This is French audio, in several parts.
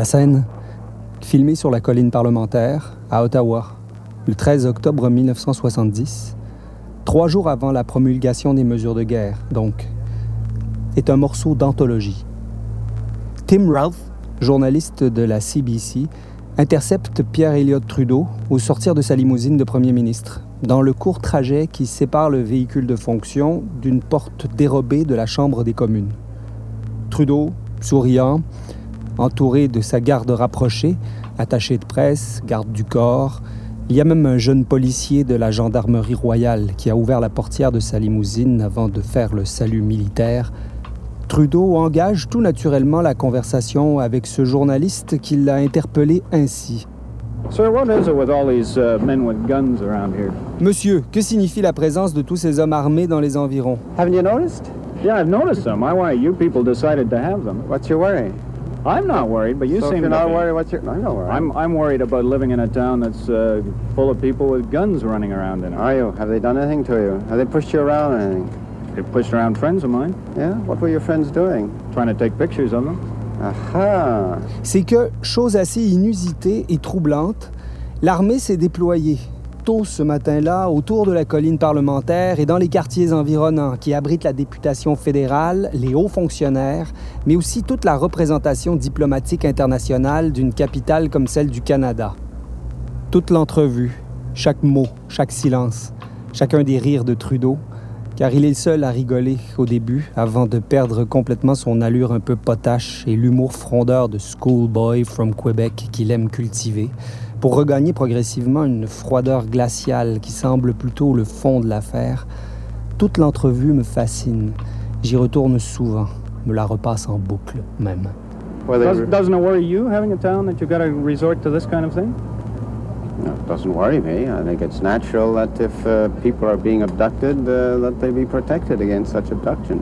La scène, filmée sur la colline parlementaire, à Ottawa, le 13 octobre 1970, trois jours avant la promulgation des mesures de guerre, donc, est un morceau d'anthologie. Tim Ralph, journaliste de la CBC, intercepte Pierre Elliott Trudeau au sortir de sa limousine de premier ministre, dans le court trajet qui sépare le véhicule de fonction d'une porte dérobée de la Chambre des communes. Trudeau, souriant, entouré de sa garde rapprochée, attaché de presse, garde du corps, il y a même un jeune policier de la gendarmerie royale qui a ouvert la portière de sa limousine avant de faire le salut militaire Trudeau engage tout naturellement la conversation avec ce journaliste qui l'a interpellé ainsi. Monsieur, que signifie la présence de tous ces hommes armés dans les environs? Haven't you noticed? Yeah, I've noticed them. I why you people decided to have them. What's your worry? I'm not worried, but you so seem if you're not worried. What's your? I'm not worried. I'm I'm worried about living in a town that's uh, full of people with guns running around in it. Are you? Have they done anything to you? Have they pushed you around or anything? They pushed around friends of mine. Yeah? What were your friends doing? Trying to take pictures of them. Aha! C'est que, chose assez inusitée et troublante, l'armée s'est déployée tôt ce matin-là autour de la colline parlementaire et dans les quartiers environnants qui abritent la députation fédérale, les hauts fonctionnaires, mais aussi toute la représentation diplomatique internationale d'une capitale comme celle du Canada. Toute l'entrevue, chaque mot, chaque silence, chacun des rires de Trudeau, car il est le seul à rigoler au début, avant de perdre complètement son allure un peu potache et l'humour frondeur de schoolboy from Québec qu'il aime cultiver, pour regagner progressivement une froideur glaciale qui semble plutôt le fond de l'affaire. Toute l'entrevue me fascine. J'y retourne souvent, me la repasse en boucle même. doesn't it worry you having a town that you got to resort to this kind of thing? No, it doesn't worry me. I think it's natural that if uh, people are being abducted, uh, that they be protected against such abduction.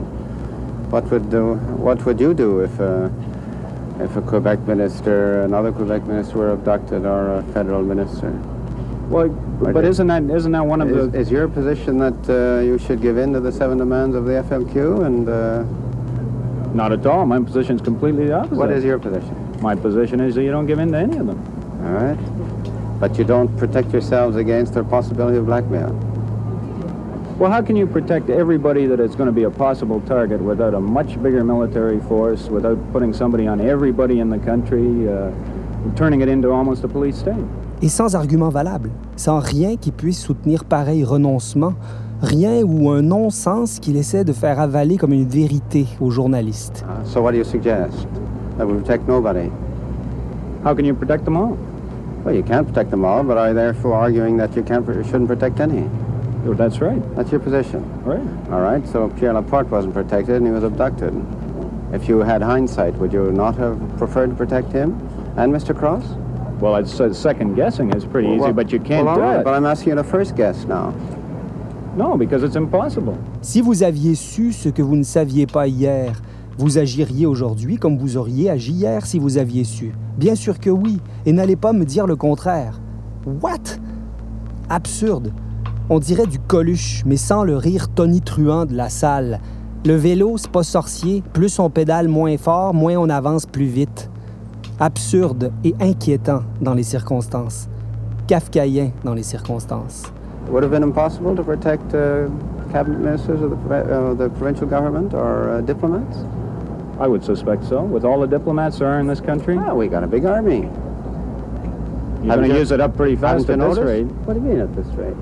What would do, what would you do if uh, if a Quebec minister, another Quebec minister, were abducted or a federal minister? Well, but isn't that isn't that one of is, the? Is your position that uh, you should give in to the seven demands of the FLQ and? Uh, Not at all. My position is completely the opposite. What is your position? My position is that you don't give in to any of them. All right. but you don't protect yourselves against the possibility of blackmail. Well, how can you protect everybody that is going to be a possible target without a much bigger military force, without putting somebody on everybody in the country, uh, turning it into almost a police state? Et sans argument valable, sans rien qui puisse soutenir pareil renoncement, rien ou un non-sens qu'il essaie de faire avaler comme une vérité aux journalistes. Uh, so what do you suggest? That we protect nobody? How can you protect them all? Well, you can't protect them all, but are you therefore arguing that you can't, shouldn't protect any? Well, that's right. That's your position. Right. All right. So Pierre Laporte wasn't protected and he was abducted. If you had hindsight, would you not have preferred to protect him and Mr. Cross? Well, it's, uh, second guessing is pretty well, easy, but you can't well, all do right, it. But I'm asking you the first guess now. No, because it's impossible. Si vous aviez su ce que vous ne saviez pas hier, Vous agiriez aujourd'hui comme vous auriez agi hier si vous aviez su. Bien sûr que oui, et n'allez pas me dire le contraire. What? Absurde. On dirait du coluche, mais sans le rire tonitruant de la salle. Le vélo, c'est pas sorcier. Plus on pédale moins fort, moins on avance plus vite. Absurde et inquiétant dans les circonstances. Kafkaïen dans les circonstances. would have been impossible to protect uh, cabinet ministers of the, uh, the provincial government or uh, diplomats? I would suspect so. With all the diplomats there are in this country? Oh, we got a big army. You're going to use it up pretty fast at this rate. What do you mean at this rate?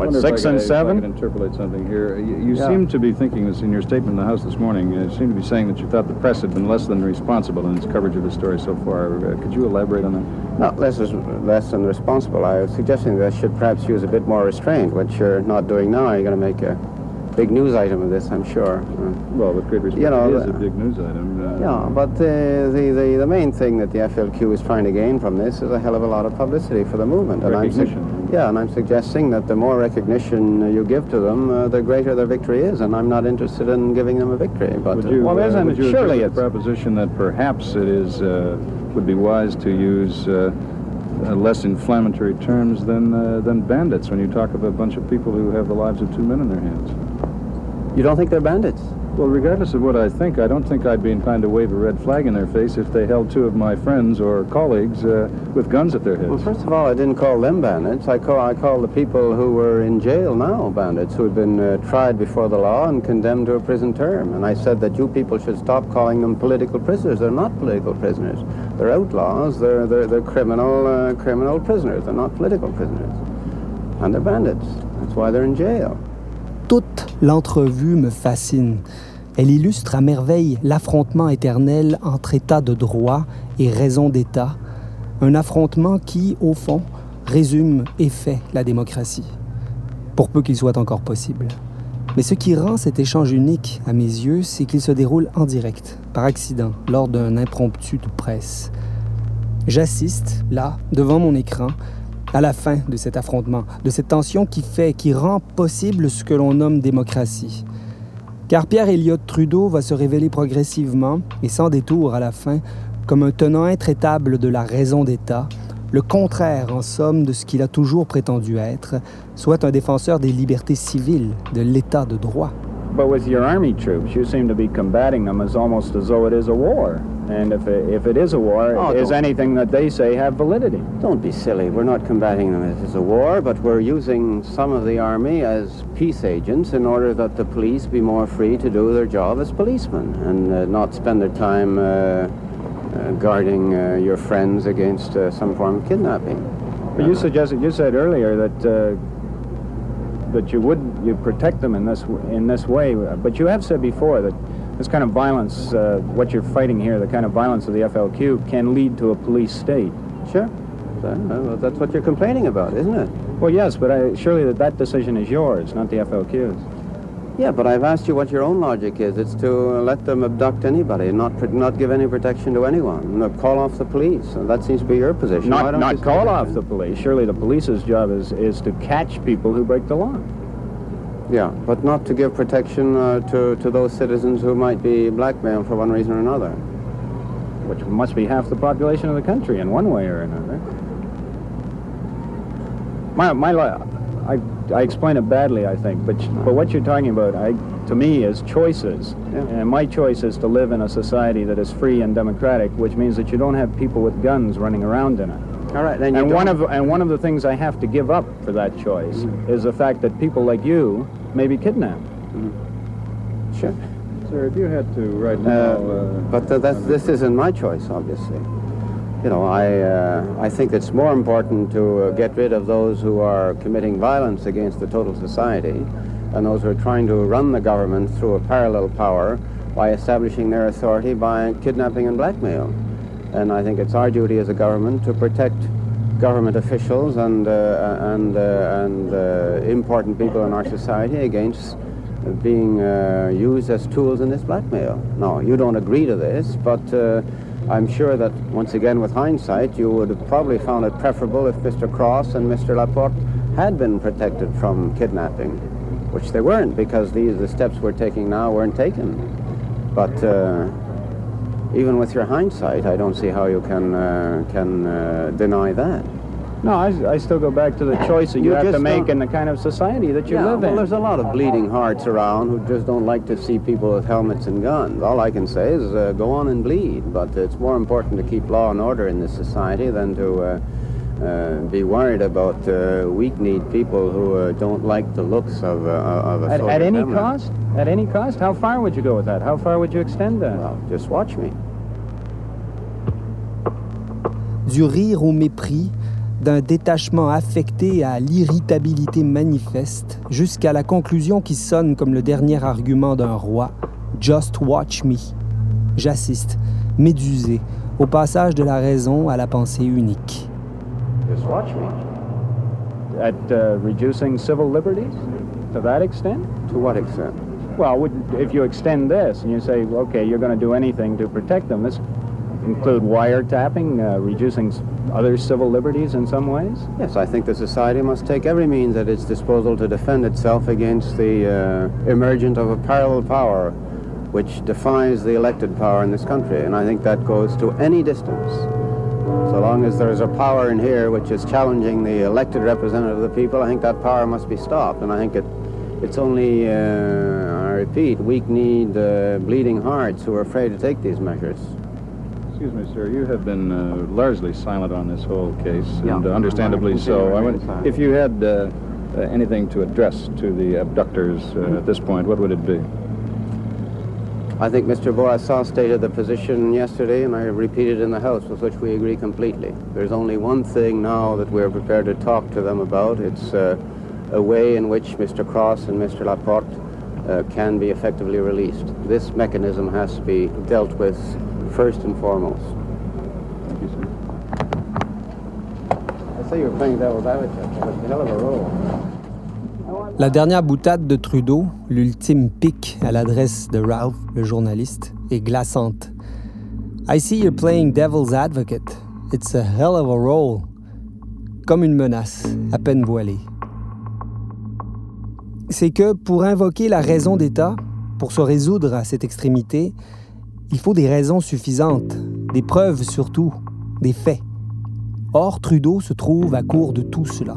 What, six and I, seven? I can interpolate something here. You, you yeah. seem to be thinking this in your statement in the House this morning. You seem to be saying that you thought the press had been less than responsible in its coverage of the story so far. Uh, could you elaborate on that? Not less, less than responsible. I was suggesting that I should perhaps use a bit more restraint, which you're not doing now. You're going to make a big news item of this, I'm sure. Uh, well, with great respect, you know, it is a big news item. Uh, yeah, but uh, the, the, the main thing that the FLQ is trying to gain from this is a hell of a lot of publicity for the movement. And recognition. Yeah, and I'm suggesting that the more recognition you give to them, uh, the greater their victory is, and I'm not interested in giving them a victory. But you, well, isn't would you surely it's the proposition that perhaps it is would be wise to use. Uh, less inflammatory terms than uh, than bandits when you talk of a bunch of people who have the lives of two men in their hands. You don't think they're bandits? Well, regardless of what I think, I don't think I'd be inclined to wave a red flag in their face if they held two of my friends or colleagues uh, with guns at their heads. Well, first of all, I didn't call them bandits. I call, I call the people who were in jail now bandits, who had been uh, tried before the law and condemned to a prison term. And I said that you people should stop calling them political prisoners. They're not political prisoners. They're outlaws. They're, they're, they're criminal, uh, criminal prisoners. They're not political prisoners. And they're bandits. That's why they're in jail. Toute l'entrevue me fascine. Elle illustre à merveille l'affrontement éternel entre État de droit et raison d'État, un affrontement qui, au fond, résume et fait la démocratie, pour peu qu'il soit encore possible. Mais ce qui rend cet échange unique, à mes yeux, c'est qu'il se déroule en direct, par accident, lors d'un impromptu de presse. J'assiste, là, devant mon écran, à la fin de cet affrontement, de cette tension qui fait, qui rend possible ce que l'on nomme démocratie. Car Pierre Elliott Trudeau va se révéler progressivement et sans détour à la fin comme un tenant intraitable de la raison d'État, le contraire en somme de ce qu'il a toujours prétendu être, soit un défenseur des libertés civiles, de l'État de droit. But with your army troops, you seem to be combating them as almost as though it is a war. And if it, if it is a war, oh, is anything that they say have validity? Don't be silly. We're not combating them as a war, but we're using some of the army as peace agents in order that the police be more free to do their job as policemen and uh, not spend their time uh, uh, guarding uh, your friends against uh, some form of kidnapping. But you suggested, you said earlier that uh, that you would you protect them in this in this way, but you have said before that this kind of violence, uh, what you're fighting here, the kind of violence of the FLQ, can lead to a police state. Sure. Uh, that's what you're complaining about, isn't it? Well, yes, but I, surely that, that decision is yours, not the FLQ's. Yeah, but I've asked you what your own logic is. It's to let them abduct anybody, not not give any protection to anyone, call off the police. That seems to be your position. Not, not call off the police. Surely the police's job is, is to catch people who break the law. Yeah, but not to give protection uh, to, to those citizens who might be blackmailed for one reason or another. Which must be half the population of the country in one way or another. My, my, I, I explain it badly, I think, but, but what you're talking about, I, to me, is choices. Yeah. And my choice is to live in a society that is free and democratic, which means that you don't have people with guns running around in it. All right, then and one of and one of the things I have to give up for that choice mm. is the fact that people like you may be kidnapped. Mm. Sure. Sir, if you had to right uh, now... Uh, but that's, this isn't my choice, obviously. You know, I, uh, I think it's more important to uh, get rid of those who are committing violence against the total society and those who are trying to run the government through a parallel power by establishing their authority by kidnapping and blackmail. And I think it's our duty as a government to protect government officials and, uh, and, uh, and uh, important people in our society against being uh, used as tools in this blackmail. No, you don't agree to this, but uh, I'm sure that once again, with hindsight, you would have probably found it preferable if Mr. Cross and Mr. Laporte had been protected from kidnapping, which they weren't because these the steps we're taking now weren't taken. But uh, even with your hindsight, I don't see how you can uh, can uh, deny that. No, I, I, still go back to the choice that you, you have to make in the kind of society that you yeah, live well, in. there's a lot of bleeding hearts around who just don't like to see people with helmets and guns. All I can say is uh, go on and bleed, but it's more important to keep law and order in this society than to uh, uh, be worried about uh, weak-kneed people who uh, don't like the looks of, of a at, at any cost? At any cost? How far would you go with that? How far would you extend that? Well, just watch me. Du rire au mépris, d'un détachement affecté à l'irritabilité manifeste, jusqu'à la conclusion qui sonne comme le dernier argument d'un roi Just watch me. J'assiste, médusé, au passage de la raison à la pensée unique. Just watch me. At uh, reducing civil liberties? To that extent? To what extent? Well, if you extend this and you say, okay, you're going to do anything to protect them, this include wiretapping, uh, reducing other civil liberties in some ways? Yes, I think the society must take every means at its disposal to defend itself against the uh, emergence of a parallel power which defies the elected power in this country. And I think that goes to any distance. So long as there is a power in here which is challenging the elected representative of the people, I think that power must be stopped. And I think it It's only, uh, I repeat, weak-kneed, uh, bleeding hearts who are afraid to take these measures. Excuse me, sir. You have been uh, largely silent on this whole case, Yeah. and uh, understandably so. I would, if you had uh, uh, anything to address to the abductors uh, at this point, what would it be? I think Mr. Bourassa stated the position yesterday, and I repeated in the House, with which we agree completely. There's only one thing now that we're prepared to talk to them about. It's uh, a way in which Mr. Cross and Mr. Laporte uh, can be effectively released. This mechanism has to be dealt with first and foremost. Thank you, sir. I say you're playing devil's advocate. It's a hell of a role. La dernière boutade de Trudeau, l'ultime pic à l'adresse de Ralph, le journaliste, est glaçante. I see you're playing devil's advocate. It's a hell of a role. Comme une menace, à peine voilée. C'est que pour invoquer la raison d'État, pour se résoudre à cette extrémité, il faut des raisons suffisantes, des preuves surtout, des faits. Or, Trudeau se trouve à court de tout cela.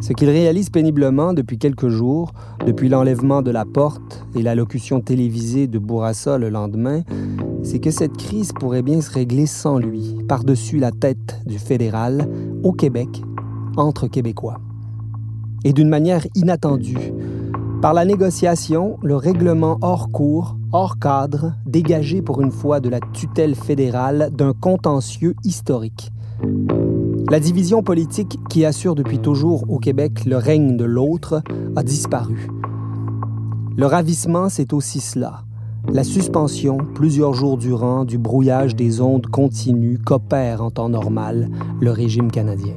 Ce qu'il réalise péniblement depuis quelques jours, depuis l'enlèvement de la porte et l'allocution télévisée de Bourassa le lendemain, c'est que cette crise pourrait bien se régler sans lui, par-dessus la tête du fédéral, au Québec, entre Québécois. Et d'une manière inattendue, par la négociation, le règlement hors cours, hors cadre, dégagé pour une fois de la tutelle fédérale d'un contentieux historique. La division politique qui assure depuis toujours au Québec le règne de l'autre a disparu. Le ravissement, c'est aussi cela. La suspension, plusieurs jours durant, du brouillage des ondes continues qu'opère en temps normal le régime canadien.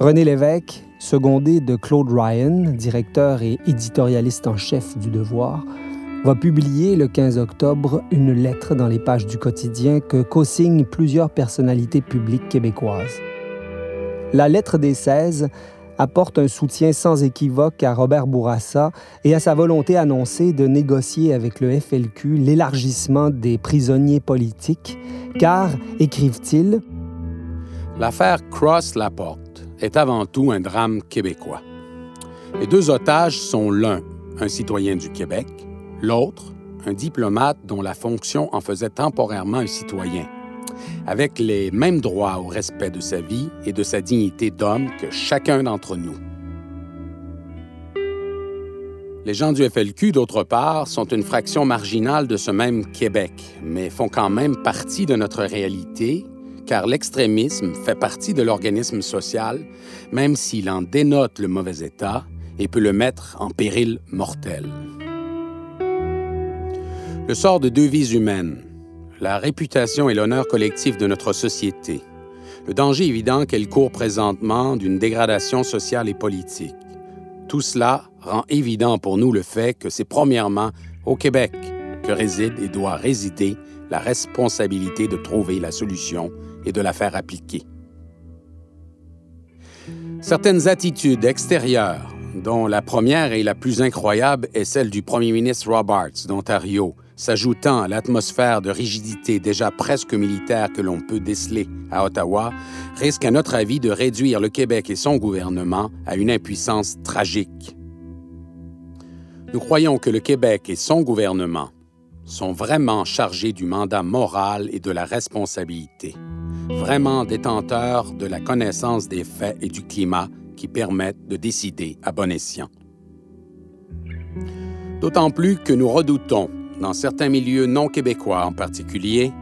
René Lévesque, secondé de Claude Ryan, directeur et éditorialiste en chef du Devoir, va publier le 15 octobre une lettre dans les pages du quotidien que co-signent plusieurs personnalités publiques québécoises. La lettre des 16 apporte un soutien sans équivoque à Robert Bourassa et à sa volonté annoncée de négocier avec le FLQ l'élargissement des prisonniers politiques, car, écrivent-ils, L'affaire Cross-Laporte est avant tout un drame québécois. Les deux otages sont l'un, un citoyen du Québec, l'autre, un diplomate dont la fonction en faisait temporairement un citoyen, avec les mêmes droits au respect de sa vie et de sa dignité d'homme que chacun d'entre nous. Les gens du FLQ, d'autre part, sont une fraction marginale de ce même Québec, mais font quand même partie de notre réalité car l'extrémisme fait partie de l'organisme social, même s'il en dénote le mauvais état et peut le mettre en péril mortel. Le sort de deux vies humaines, la réputation et l'honneur collectif de notre société, le danger évident qu'elle court présentement d'une dégradation sociale et politique. Tout cela rend évident pour nous le fait que c'est premièrement au Québec que réside et doit résider la responsabilité de trouver la solution et de la faire appliquer. Certaines attitudes extérieures, dont la première et la plus incroyable est celle du premier ministre Roberts d'Ontario, s'ajoutant à l'atmosphère de rigidité déjà presque militaire que l'on peut déceler à Ottawa, risquent à notre avis de réduire le Québec et son gouvernement à une impuissance tragique. Nous croyons que le Québec et son gouvernement sont vraiment chargés du mandat moral et de la responsabilité, vraiment détenteurs de la connaissance des faits et du climat qui permettent de décider à bon escient. D'autant plus que nous redoutons, dans certains milieux non québécois en particulier,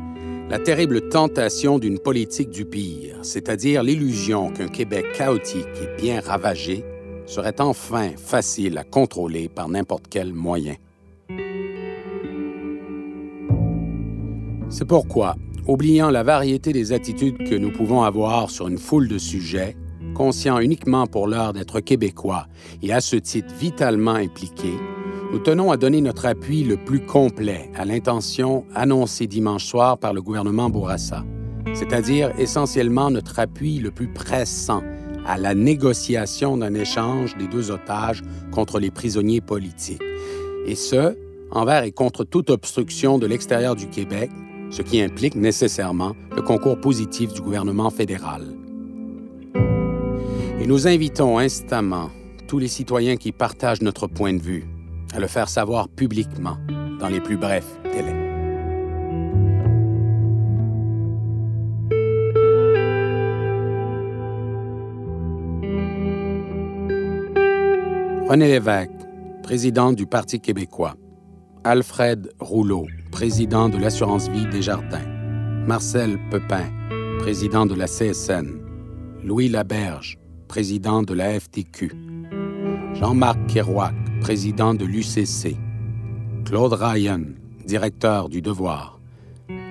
la terrible tentation d'une politique du pire, c'est-à-dire l'illusion qu'un Québec chaotique et bien ravagé serait enfin facile à contrôler par n'importe quel moyen. C'est pourquoi, oubliant la variété des attitudes que nous pouvons avoir sur une foule de sujets, conscients uniquement pour l'heure d'être québécois et à ce titre vitalement impliqués, nous tenons à donner notre appui le plus complet à l'intention annoncée dimanche soir par le gouvernement Bourassa, c'est-à-dire essentiellement notre appui le plus pressant à la négociation d'un échange des deux otages contre les prisonniers politiques, et ce, envers et contre toute obstruction de l'extérieur du Québec, ce qui implique nécessairement le concours positif du gouvernement fédéral. Et nous invitons instamment tous les citoyens qui partagent notre point de vue à le faire savoir publiquement dans les plus brefs délais. René Lévesque, président du Parti québécois. Alfred Rouleau, président de l'Assurance Vie des Jardins. Marcel Pepin, président de la CSN. Louis Laberge, président de la FTQ. Jean-Marc Kerouac, président de l'UCC. Claude Ryan, directeur du Devoir.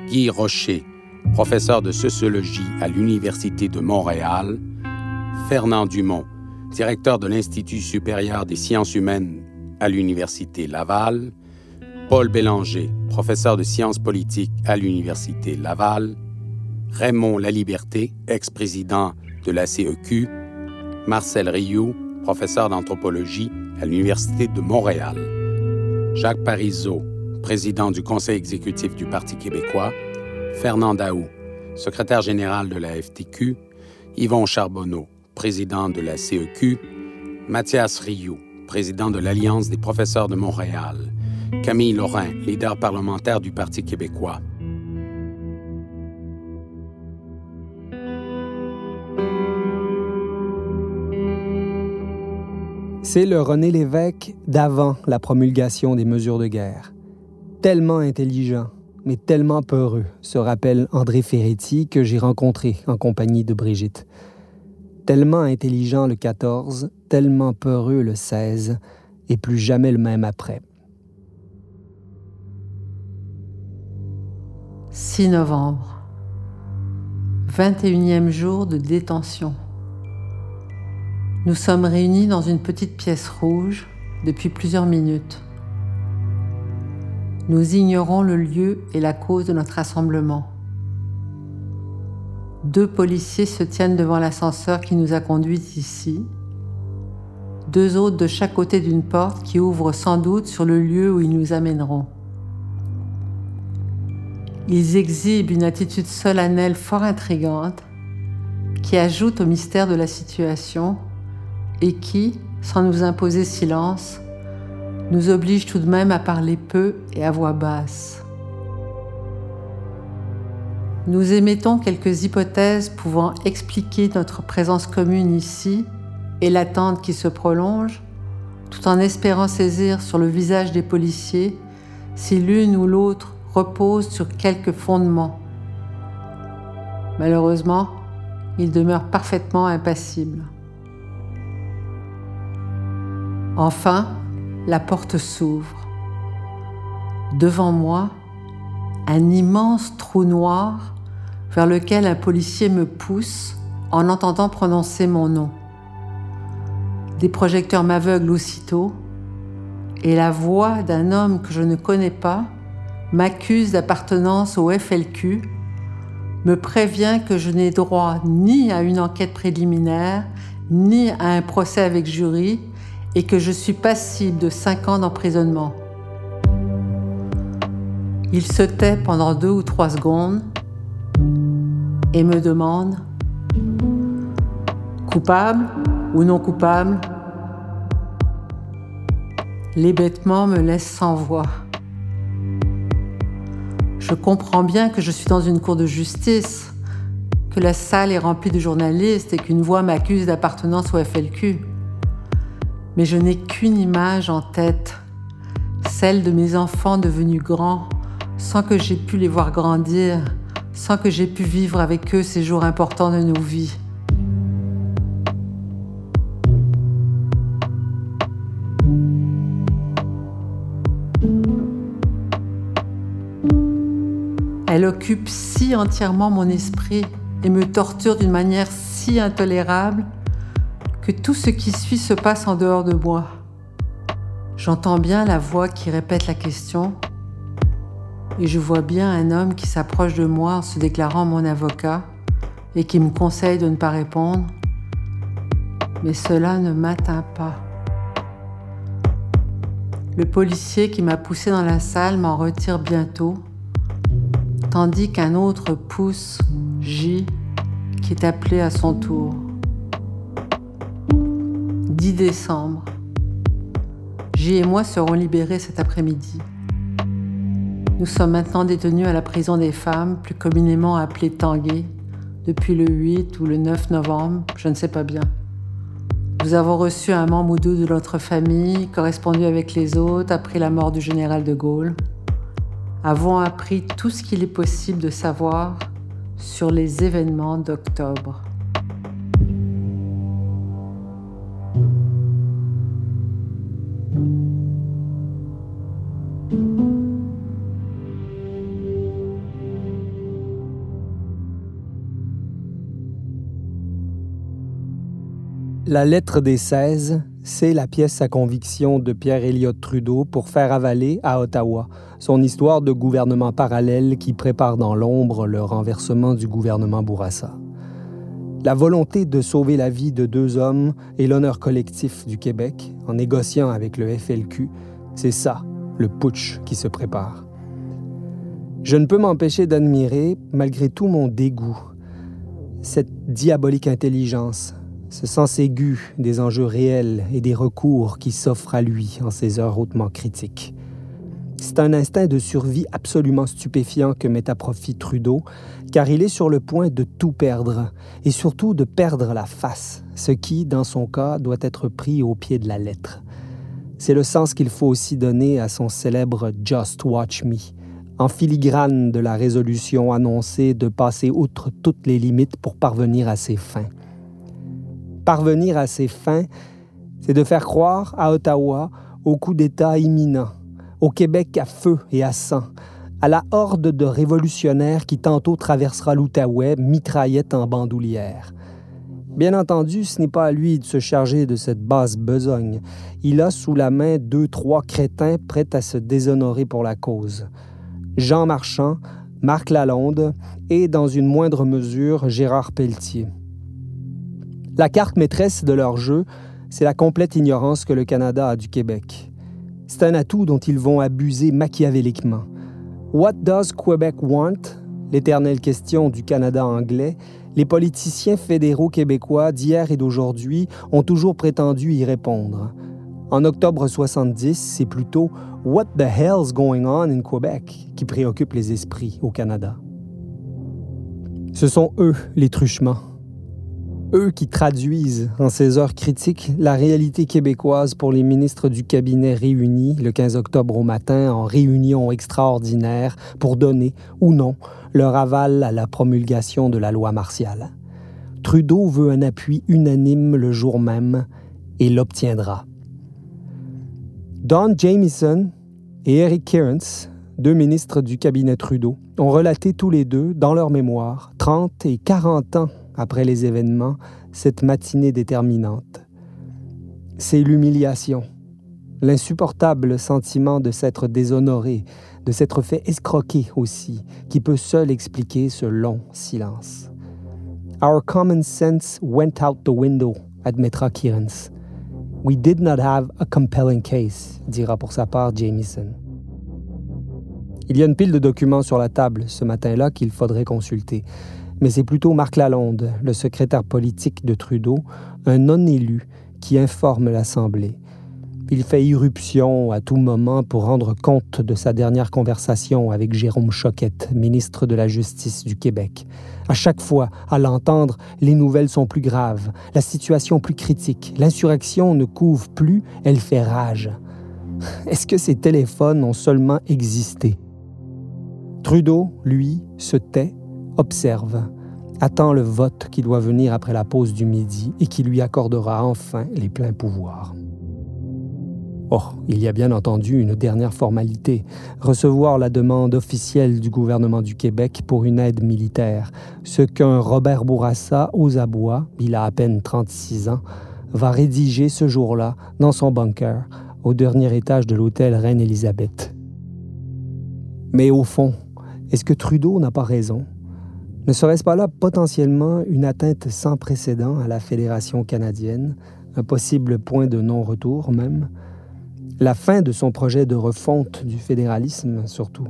Guy Rocher, professeur de sociologie à l'Université de Montréal. Fernand Dumont, directeur de l'Institut supérieur des sciences humaines à l'Université Laval, Paul Bélanger, professeur de sciences politiques à l'Université Laval, Raymond Laliberté, ex-président de la CEQ, Marcel Rioux, professeur d'anthropologie à l'Université de Montréal, Jacques Parizeau, président du Conseil exécutif du Parti québécois, Fernand Daou, secrétaire général de la FTQ, Yvon Charbonneau, président de la CEQ, Mathias Rioux, président de l'Alliance des professeurs de Montréal, Camille Lorrain, leader parlementaire du Parti québécois. C'est le René Lévesque d'avant la promulgation des mesures de guerre. Tellement intelligent, mais tellement peureux, se rappelle André Ferretti que j'ai rencontré en compagnie de Brigitte. Tellement intelligent le 14, tellement peureux le 16, et plus jamais le même après. 6 novembre. 21e jour de détention. Nous sommes réunis dans une petite pièce rouge depuis plusieurs minutes. Nous ignorons le lieu et la cause de notre rassemblement. Deux policiers se tiennent devant l'ascenseur qui nous a conduits ici. Deux autres de chaque côté d'une porte qui ouvre sans doute sur le lieu où ils nous amèneront. Ils exhibent une attitude solennelle fort intrigante qui ajoute au mystère de la situation et qui, sans nous imposer silence, nous oblige tout de même à parler peu et à voix basse. Nous émettons quelques hypothèses pouvant expliquer notre présence commune ici et l'attente qui se prolonge, tout en espérant saisir sur le visage des policiers si l'une ou l'autre repose sur quelques fondements. Malheureusement, ils demeurent parfaitement impassibles. Enfin, la porte s'ouvre. Devant moi, un immense trou noir vers lequel un policier me pousse en entendant prononcer mon nom. Des projecteurs m'aveuglent aussitôt et la voix d'un homme que je ne connais pas m'accuse d'appartenance au FLQ, me prévient que je n'ai droit ni à une enquête préliminaire, ni à un procès avec jury, et que je suis passible de cinq ans d'emprisonnement. Il se tait pendant deux ou trois secondes et me demande coupable ou non coupable? L'hébétement me laisse sans voix. Je comprends bien que je suis dans une cour de justice, que la salle est remplie de journalistes et qu'une voix m'accuse d'appartenance au FLQ. Mais je n'ai qu'une image en tête, celle de mes enfants devenus grands, sans que j'aie pu les voir grandir, sans que j'aie pu vivre avec eux ces jours importants de nos vies. Elle occupe si entièrement mon esprit et me torture d'une manière si intolérable que tout ce qui suit se passe en dehors de moi. J'entends bien la voix qui répète la question et je vois bien un homme qui s'approche de moi en se déclarant mon avocat et qui me conseille de ne pas répondre. Mais cela ne m'atteint pas. Le policier qui m'a poussé dans la salle m'en retire bientôt, tandis qu'un autre pousse J, qui est appelé à son tour. 10 décembre. J et moi serons libérés cet après-midi. Nous sommes maintenant détenus à la prison des femmes, plus communément appelée Tanguay, depuis le 8 ou le 9 novembre, je ne sais pas bien. Nous avons reçu un membre ou deux de notre famille, correspondu avec les autres après la mort du général de Gaulle. Avons appris tout ce qu'il est possible de savoir sur les événements d'octobre. La lettre des 16, c'est la pièce à conviction de Pierre Elliott Trudeau pour faire avaler à Ottawa son histoire de gouvernement parallèle qui prépare dans l'ombre le renversement du gouvernement Bourassa. La volonté de sauver la vie de deux hommes et l'honneur collectif du Québec en négociant avec le FLQ, c'est ça, le putsch qui se prépare. Je ne peux m'empêcher d'admirer, malgré tout mon dégoût, cette diabolique intelligence ce sens aigu des enjeux réels et des recours qui s'offrent à lui en ces heures hautement critiques. C'est un instinct de survie absolument stupéfiant que met à profit Trudeau, car il est sur le point de tout perdre, et surtout de perdre la face, ce qui, dans son cas, doit être pris au pied de la lettre. C'est le sens qu'il faut aussi donner à son célèbre Just Watch Me, en filigrane de la résolution annoncée de passer outre toutes les limites pour parvenir à ses fins parvenir à ses fins, c'est de faire croire à Ottawa au coup d'État imminent, au Québec à feu et à sang, à la horde de révolutionnaires qui tantôt traversera l'Outaouais, mitraillette en bandoulière. Bien entendu, ce n'est pas à lui de se charger de cette basse besogne. Il a sous la main deux, trois crétins prêts à se déshonorer pour la cause. Jean Marchand, Marc Lalonde et, dans une moindre mesure, Gérard Pelletier. La carte maîtresse de leur jeu, c'est la complète ignorance que le Canada a du Québec. C'est un atout dont ils vont abuser machiavéliquement. What does Quebec want? L'éternelle question du Canada anglais. Les politiciens fédéraux québécois d'hier et d'aujourd'hui ont toujours prétendu y répondre. En octobre 70, c'est plutôt What the hell's going on in Quebec qui préoccupe les esprits au Canada. Ce sont eux les truchements eux qui traduisent en ces heures critiques la réalité québécoise pour les ministres du cabinet réunis le 15 octobre au matin en réunion extraordinaire pour donner ou non leur aval à la promulgation de la loi martiale. Trudeau veut un appui unanime le jour même et l'obtiendra. Don Jamieson et Eric Kearns, deux ministres du cabinet Trudeau, ont relaté tous les deux, dans leur mémoire, 30 et 40 ans après les événements, cette matinée déterminante. C'est l'humiliation, l'insupportable sentiment de s'être déshonoré, de s'être fait escroquer aussi, qui peut seul expliquer ce long silence. Our common sense went out the window, admettra Kearns. We did not have a compelling case, dira pour sa part Jamieson. Il y a une pile de documents sur la table ce matin-là qu'il faudrait consulter mais c'est plutôt Marc Lalonde, le secrétaire politique de Trudeau, un non-élu, qui informe l'Assemblée. Il fait irruption à tout moment pour rendre compte de sa dernière conversation avec Jérôme Choquette, ministre de la Justice du Québec. À chaque fois, à l'entendre, les nouvelles sont plus graves, la situation plus critique, l'insurrection ne couvre plus, elle fait rage. Est-ce que ces téléphones ont seulement existé? Trudeau, lui, se tait observe, attend le vote qui doit venir après la pause du midi et qui lui accordera enfin les pleins pouvoirs. Oh, il y a bien entendu une dernière formalité, recevoir la demande officielle du gouvernement du Québec pour une aide militaire, ce qu'un Robert Bourassa aux abois, il a à peine 36 ans, va rédiger ce jour-là dans son bunker au dernier étage de l'hôtel Reine-Élisabeth. Mais au fond, est-ce que Trudeau n'a pas raison? Ne serait-ce pas là potentiellement une atteinte sans précédent à la Fédération canadienne, un possible point de non-retour même? la fin de son projet de refonte du fédéralisme surtout.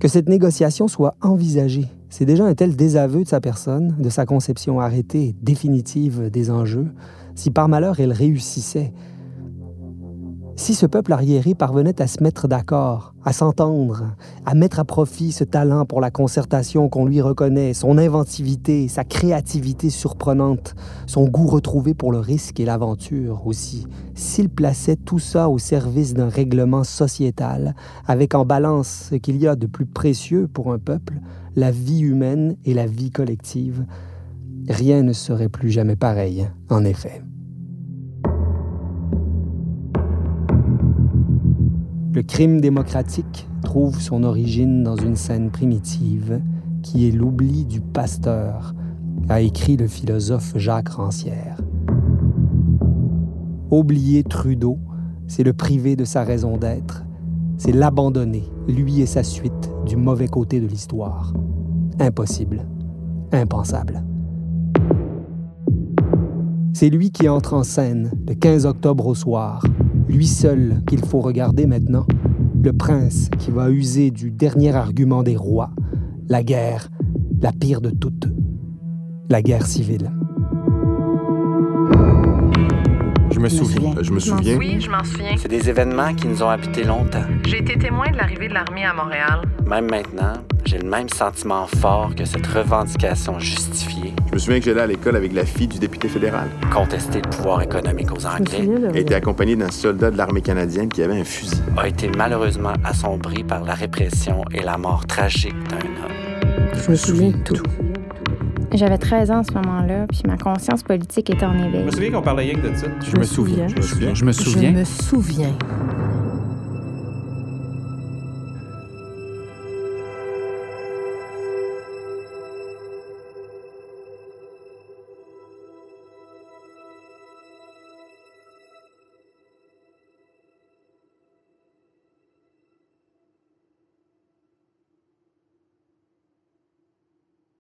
Que cette négociation soit envisagée, c'est déjà un tel désaveu de sa personne, de sa conception arrêtée et définitive des enjeux, si par malheur elle réussissait, si ce peuple arriéré parvenait à se mettre d'accord, à s'entendre, à mettre à profit ce talent pour la concertation qu'on lui reconnaît, son inventivité, sa créativité surprenante, son goût retrouvé pour le risque et l'aventure aussi, s'il plaçait tout ça au service d'un règlement sociétal, avec en balance ce qu'il y a de plus précieux pour un peuple, la vie humaine et la vie collective, rien ne serait plus jamais pareil, en effet. Le crime démocratique trouve son origine dans une scène primitive qui est l'oubli du pasteur, a écrit le philosophe Jacques Rancière. Oublier Trudeau, c'est le priver de sa raison d'être, c'est l'abandonner, lui et sa suite, du mauvais côté de l'histoire. Impossible, impensable. C'est lui qui entre en scène le 15 octobre au soir, lui seul qu'il faut regarder maintenant, le prince qui va user du dernier argument des rois, la guerre, la pire de toutes, la guerre civile. Me souviens. Je me souviens. Oui, je m'en souviens. C'est des événements qui nous ont habités longtemps. J'ai été témoin de l'arrivée de l'armée à Montréal. Même maintenant, j'ai le même sentiment fort que cette revendication justifiée. Je me souviens que j'allais à l'école avec la fille du député fédéral. Contester le pouvoir économique aux Anglais. Elle était accompagnée d'un soldat de l'armée canadienne qui avait un fusil. A été malheureusement assombri par la répression et la mort tragique d'un homme. Je me souviens de tout. J'avais 13 ans à ce moment-là, puis ma conscience politique était en éveil. Je me souviens qu'on parlait rien que de ça. Je me souviens. Je me souviens. Je me souviens. Je me souviens.